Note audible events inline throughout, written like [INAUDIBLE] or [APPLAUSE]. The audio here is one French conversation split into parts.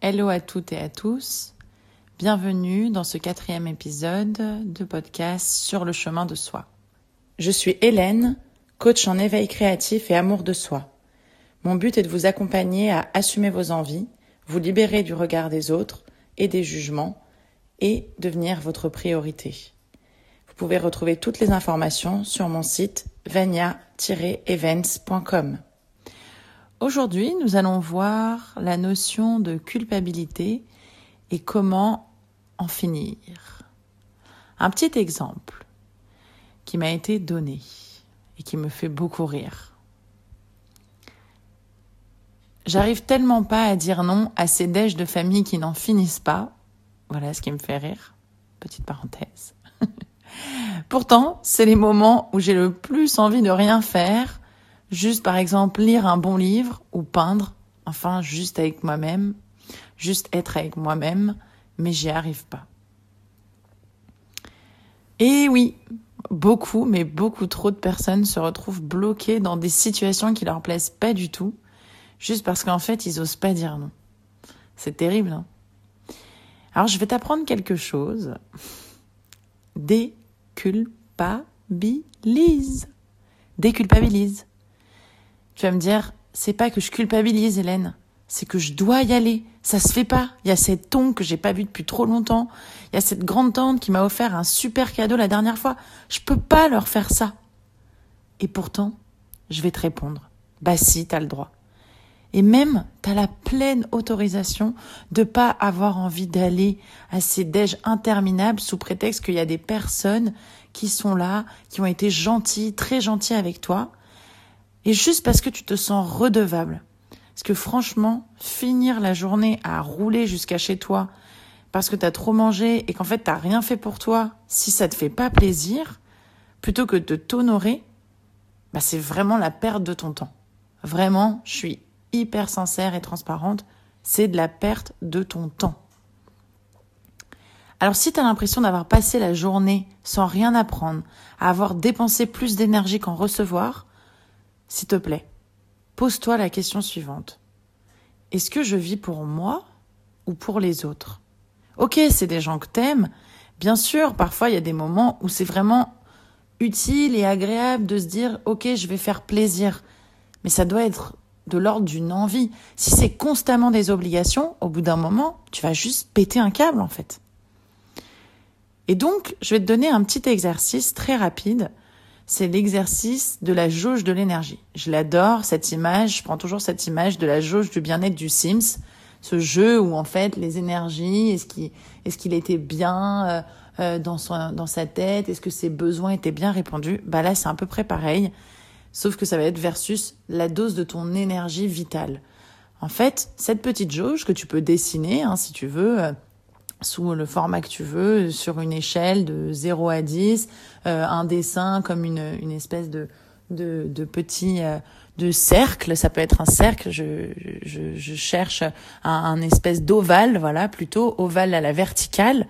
Hello à toutes et à tous. Bienvenue dans ce quatrième épisode de podcast sur le chemin de soi. Je suis Hélène, coach en éveil créatif et amour de soi. Mon but est de vous accompagner à assumer vos envies, vous libérer du regard des autres et des jugements et devenir votre priorité. Vous pouvez retrouver toutes les informations sur mon site vania-events.com. Aujourd'hui, nous allons voir la notion de culpabilité et comment en finir. Un petit exemple qui m'a été donné et qui me fait beaucoup rire. J'arrive tellement pas à dire non à ces déj de famille qui n'en finissent pas. Voilà ce qui me fait rire. Petite parenthèse. [LAUGHS] Pourtant, c'est les moments où j'ai le plus envie de rien faire Juste par exemple lire un bon livre ou peindre, enfin juste avec moi-même, juste être avec moi-même, mais j'y arrive pas. Et oui, beaucoup, mais beaucoup trop de personnes se retrouvent bloquées dans des situations qui leur plaisent pas du tout, juste parce qu'en fait ils osent pas dire non. C'est terrible, hein Alors je vais t'apprendre quelque chose. Déculpabilise. Déculpabilise. Tu vas me dire, c'est pas que je culpabilise, Hélène. C'est que je dois y aller. Ça se fait pas. Il y a cette tongue que j'ai pas vue depuis trop longtemps. Il y a cette grande tante qui m'a offert un super cadeau la dernière fois. Je peux pas leur faire ça. Et pourtant, je vais te répondre. Bah si, t'as le droit. Et même, t'as la pleine autorisation de pas avoir envie d'aller à ces déj interminables sous prétexte qu'il y a des personnes qui sont là, qui ont été gentilles, très gentilles avec toi, et juste parce que tu te sens redevable. Parce que franchement, finir la journée à rouler jusqu'à chez toi parce que tu as trop mangé et qu'en fait tu rien fait pour toi, si ça te fait pas plaisir, plutôt que de t'honorer, bah c'est vraiment la perte de ton temps. Vraiment, je suis hyper sincère et transparente, c'est de la perte de ton temps. Alors si tu as l'impression d'avoir passé la journée sans rien apprendre, à avoir dépensé plus d'énergie qu'en recevoir, s'il te plaît, pose-toi la question suivante. Est-ce que je vis pour moi ou pour les autres? Ok, c'est des gens que t'aimes. Bien sûr, parfois il y a des moments où c'est vraiment utile et agréable de se dire ok, je vais faire plaisir. Mais ça doit être de l'ordre d'une envie. Si c'est constamment des obligations, au bout d'un moment, tu vas juste péter un câble en fait. Et donc, je vais te donner un petit exercice très rapide c'est l'exercice de la jauge de l'énergie. Je l'adore, cette image, je prends toujours cette image de la jauge du bien-être du Sims, ce jeu où en fait les énergies, est-ce qu'il est qu'il était bien euh, euh, dans, son, dans sa tête, est-ce que ses besoins étaient bien répondus Bah là c'est à peu près pareil, sauf que ça va être versus la dose de ton énergie vitale. En fait, cette petite jauge que tu peux dessiner, hein, si tu veux, euh, sous le format que tu veux, sur une échelle de 0 à 10, euh, un dessin comme une, une espèce de, de, de petit euh, de cercle, ça peut être un cercle, je, je, je cherche un, un espèce d'ovale, voilà, plutôt ovale à la verticale,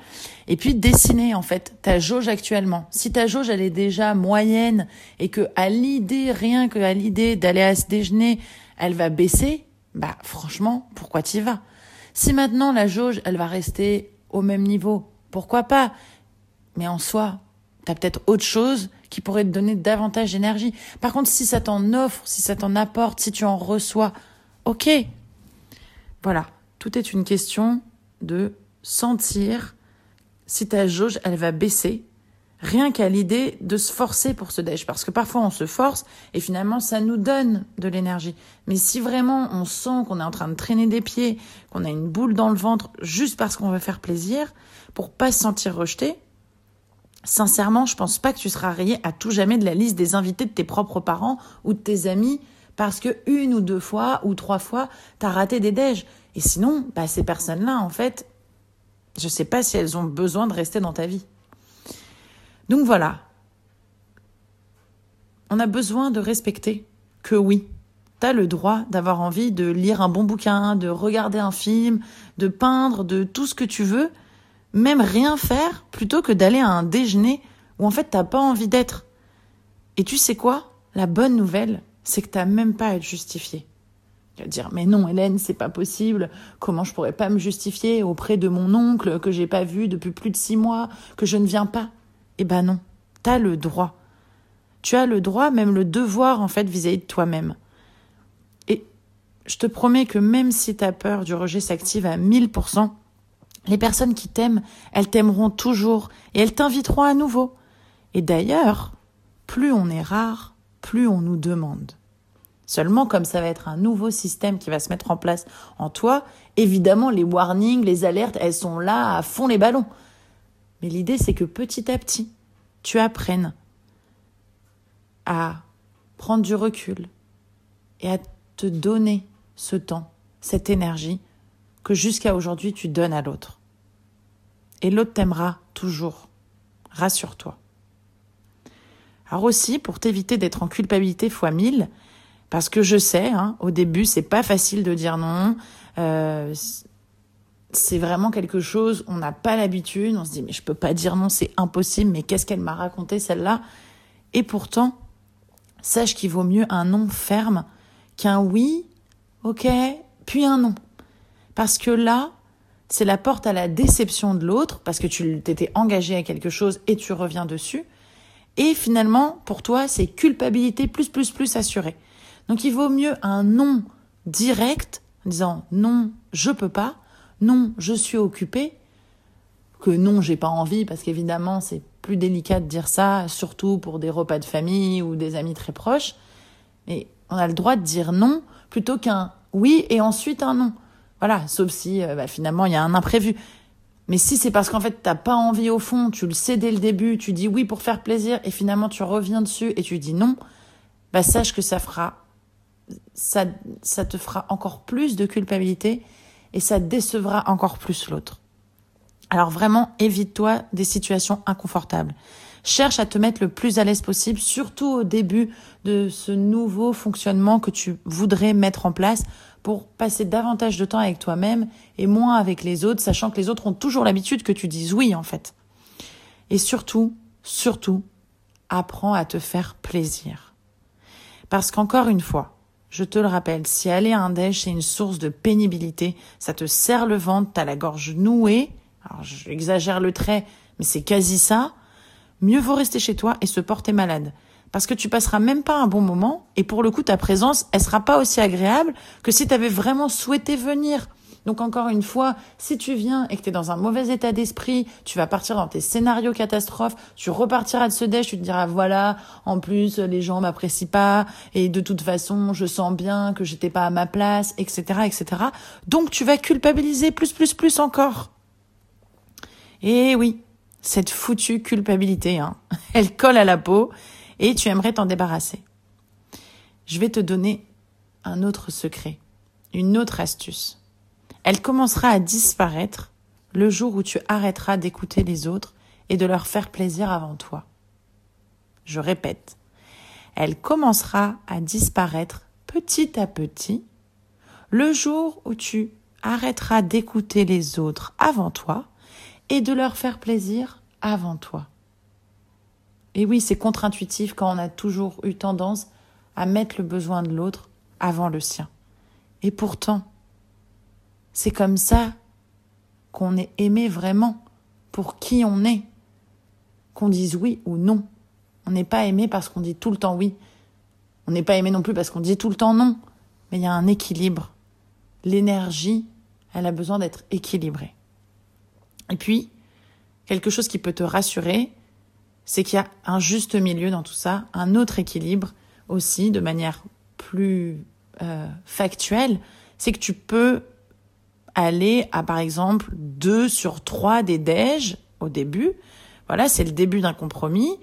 et puis dessiner en fait ta jauge actuellement. Si ta jauge elle est déjà moyenne et que à l'idée, rien que à l'idée d'aller à ce déjeuner, elle va baisser, bah franchement, pourquoi t'y vas? Si maintenant la jauge elle va rester au même niveau. Pourquoi pas? Mais en soi, tu as peut-être autre chose qui pourrait te donner davantage d'énergie. Par contre, si ça t'en offre, si ça t'en apporte, si tu en reçois, ok. Voilà, tout est une question de sentir si ta jauge, elle va baisser rien qu'à l'idée de se forcer pour ce déj. Parce que parfois on se force et finalement ça nous donne de l'énergie. Mais si vraiment on sent qu'on est en train de traîner des pieds, qu'on a une boule dans le ventre juste parce qu'on veut faire plaisir, pour pas se sentir rejeté, sincèrement, je pense pas que tu seras rayé à tout jamais de la liste des invités de tes propres parents ou de tes amis parce que une ou deux fois ou trois fois, t'as raté des déj. Et sinon, bah, ces personnes-là, en fait, je sais pas si elles ont besoin de rester dans ta vie. Donc voilà. On a besoin de respecter que oui, tu as le droit d'avoir envie de lire un bon bouquin, de regarder un film, de peindre, de tout ce que tu veux, même rien faire plutôt que d'aller à un déjeuner où en fait t'as pas envie d'être. Et tu sais quoi? La bonne nouvelle, c'est que t'as même pas à être justifié. Tu vas dire mais non Hélène, c'est pas possible. Comment je pourrais pas me justifier auprès de mon oncle que j'ai pas vu depuis plus de six mois, que je ne viens pas? Eh ben non, t'as le droit. Tu as le droit, même le devoir en fait vis-à-vis de toi-même. Et je te promets que même si ta peur du rejet s'active à 1000%, les personnes qui t'aiment, elles t'aimeront toujours et elles t'inviteront à nouveau. Et d'ailleurs, plus on est rare, plus on nous demande. Seulement, comme ça va être un nouveau système qui va se mettre en place en toi, évidemment, les warnings, les alertes, elles sont là à fond les ballons. Mais l'idée, c'est que petit à petit, tu apprennes à prendre du recul et à te donner ce temps, cette énergie que jusqu'à aujourd'hui tu donnes à l'autre. Et l'autre t'aimera toujours. Rassure-toi. Alors aussi, pour t'éviter d'être en culpabilité fois mille, parce que je sais, hein, au début, c'est pas facile de dire non. Euh, c'est vraiment quelque chose, on n'a pas l'habitude, on se dit mais je peux pas dire non, c'est impossible, mais qu'est-ce qu'elle m'a raconté celle-là? Et pourtant, sache qu'il vaut mieux un non ferme qu'un oui, ok, puis un non. Parce que là, c'est la porte à la déception de l'autre, parce que tu t'étais engagé à quelque chose et tu reviens dessus. Et finalement, pour toi, c'est culpabilité plus, plus, plus assurée. Donc il vaut mieux un non direct, en disant non, je peux pas, non, je suis occupé, que non, j'ai pas envie, parce qu'évidemment, c'est plus délicat de dire ça, surtout pour des repas de famille ou des amis très proches. Mais on a le droit de dire non plutôt qu'un oui et ensuite un non. Voilà, sauf si euh, bah, finalement il y a un imprévu. Mais si c'est parce qu'en fait t'as pas envie au fond, tu le sais dès le début, tu dis oui pour faire plaisir et finalement tu reviens dessus et tu dis non, bah sache que ça fera ça, ça te fera encore plus de culpabilité et ça décevra encore plus l'autre. Alors vraiment, évite-toi des situations inconfortables. Cherche à te mettre le plus à l'aise possible, surtout au début de ce nouveau fonctionnement que tu voudrais mettre en place pour passer davantage de temps avec toi-même et moins avec les autres, sachant que les autres ont toujours l'habitude que tu dises oui en fait. Et surtout, surtout, apprends à te faire plaisir. Parce qu'encore une fois, je te le rappelle, si aller à un déj c'est une source de pénibilité, ça te serre le ventre, t'as la gorge nouée, alors j'exagère le trait, mais c'est quasi ça, mieux vaut rester chez toi et se porter malade. Parce que tu passeras même pas un bon moment et pour le coup ta présence elle sera pas aussi agréable que si tu avais vraiment souhaité venir. Donc encore une fois, si tu viens et que tu es dans un mauvais état d'esprit, tu vas partir dans tes scénarios catastrophes, tu repartiras de ce déj, tu te diras voilà, en plus les gens m'apprécient pas et de toute façon je sens bien que j'étais pas à ma place, etc., etc. Donc tu vas culpabiliser plus, plus, plus encore. Et oui, cette foutue culpabilité, hein, [LAUGHS] elle colle à la peau et tu aimerais t'en débarrasser. Je vais te donner un autre secret, une autre astuce. Elle commencera à disparaître le jour où tu arrêteras d'écouter les autres et de leur faire plaisir avant toi. Je répète, elle commencera à disparaître petit à petit le jour où tu arrêteras d'écouter les autres avant toi et de leur faire plaisir avant toi. Et oui, c'est contre-intuitif quand on a toujours eu tendance à mettre le besoin de l'autre avant le sien. Et pourtant, c'est comme ça qu'on est aimé vraiment pour qui on est. Qu'on dise oui ou non. On n'est pas aimé parce qu'on dit tout le temps oui. On n'est pas aimé non plus parce qu'on dit tout le temps non. Mais il y a un équilibre. L'énergie, elle a besoin d'être équilibrée. Et puis, quelque chose qui peut te rassurer, c'est qu'il y a un juste milieu dans tout ça, un autre équilibre aussi, de manière plus euh, factuelle, c'est que tu peux aller à par exemple deux sur trois des déj au début. Voilà, c'est le début d'un compromis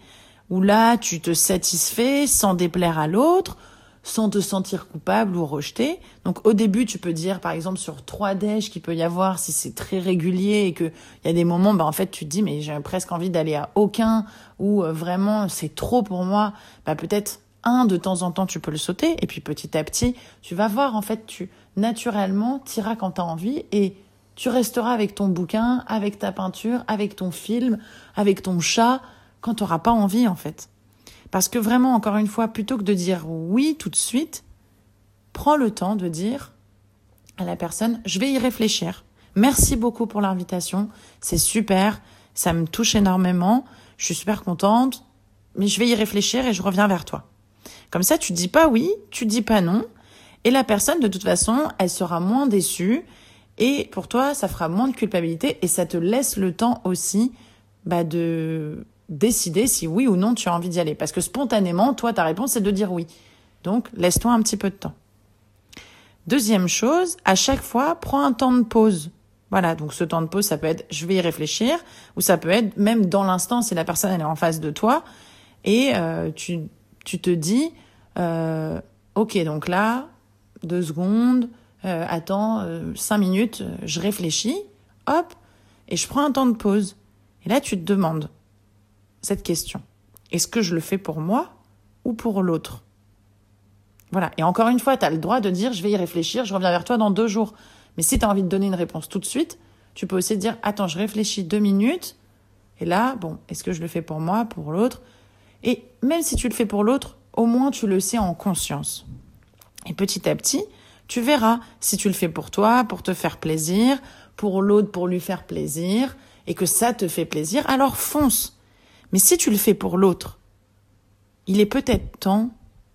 où là tu te satisfais sans déplaire à l'autre, sans te sentir coupable ou rejeté. Donc au début, tu peux dire, par exemple, sur trois déj qu'il peut y avoir, si c'est très régulier et qu'il y a des moments, bah, en fait, tu te dis, mais j'ai presque envie d'aller à aucun, ou euh, vraiment, c'est trop pour moi. Bah, peut-être un de temps en temps, tu peux le sauter, et puis petit à petit, tu vas voir, en fait, tu, naturellement, t'iras quand tu as envie, et tu resteras avec ton bouquin, avec ta peinture, avec ton film, avec ton chat, quand tu n'auras pas envie, en fait. Parce que vraiment, encore une fois, plutôt que de dire oui tout de suite, prends le temps de dire à la personne, je vais y réfléchir. Merci beaucoup pour l'invitation, c'est super, ça me touche énormément, je suis super contente, mais je vais y réfléchir et je reviens vers toi. Comme ça, tu dis pas oui, tu dis pas non, et la personne, de toute façon, elle sera moins déçue, et pour toi, ça fera moins de culpabilité, et ça te laisse le temps aussi bah, de décider si oui ou non tu as envie d'y aller. Parce que spontanément, toi, ta réponse, c'est de dire oui. Donc, laisse-toi un petit peu de temps. Deuxième chose, à chaque fois, prends un temps de pause. Voilà, donc ce temps de pause, ça peut être je vais y réfléchir, ou ça peut être même dans l'instant si la personne elle est en face de toi, et euh, tu, tu te dis, euh, ok, donc là, deux secondes, euh, attends, euh, cinq minutes, euh, je réfléchis, hop, et je prends un temps de pause. Et là, tu te demandes cette question. Est-ce que je le fais pour moi ou pour l'autre? Voilà. Et encore une fois, tu as le droit de dire, je vais y réfléchir, je reviens vers toi dans deux jours. Mais si tu as envie de donner une réponse tout de suite, tu peux aussi dire, attends, je réfléchis deux minutes. Et là, bon, est-ce que je le fais pour moi, pour l'autre? Et même si tu le fais pour l'autre, au moins tu le sais en conscience. Et petit à petit, tu verras si tu le fais pour toi, pour te faire plaisir, pour l'autre, pour lui faire plaisir, et que ça te fait plaisir, alors fonce. Mais si tu le fais pour l'autre, il est peut-être temps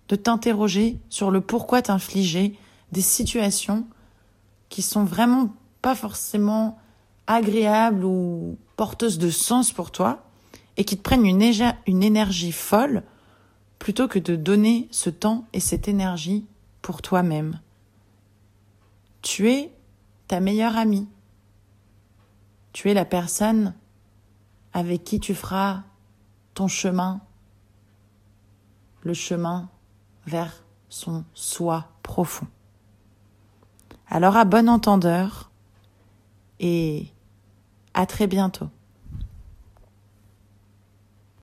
de t'interroger sur le pourquoi t'infliger des situations qui sont vraiment pas forcément agréables ou porteuses de sens pour toi et qui te prennent une, une énergie folle plutôt que de donner ce temps et cette énergie pour toi-même. Tu es ta meilleure amie. Tu es la personne avec qui tu feras ton chemin, le chemin vers son soi profond. Alors à bon entendeur et à très bientôt.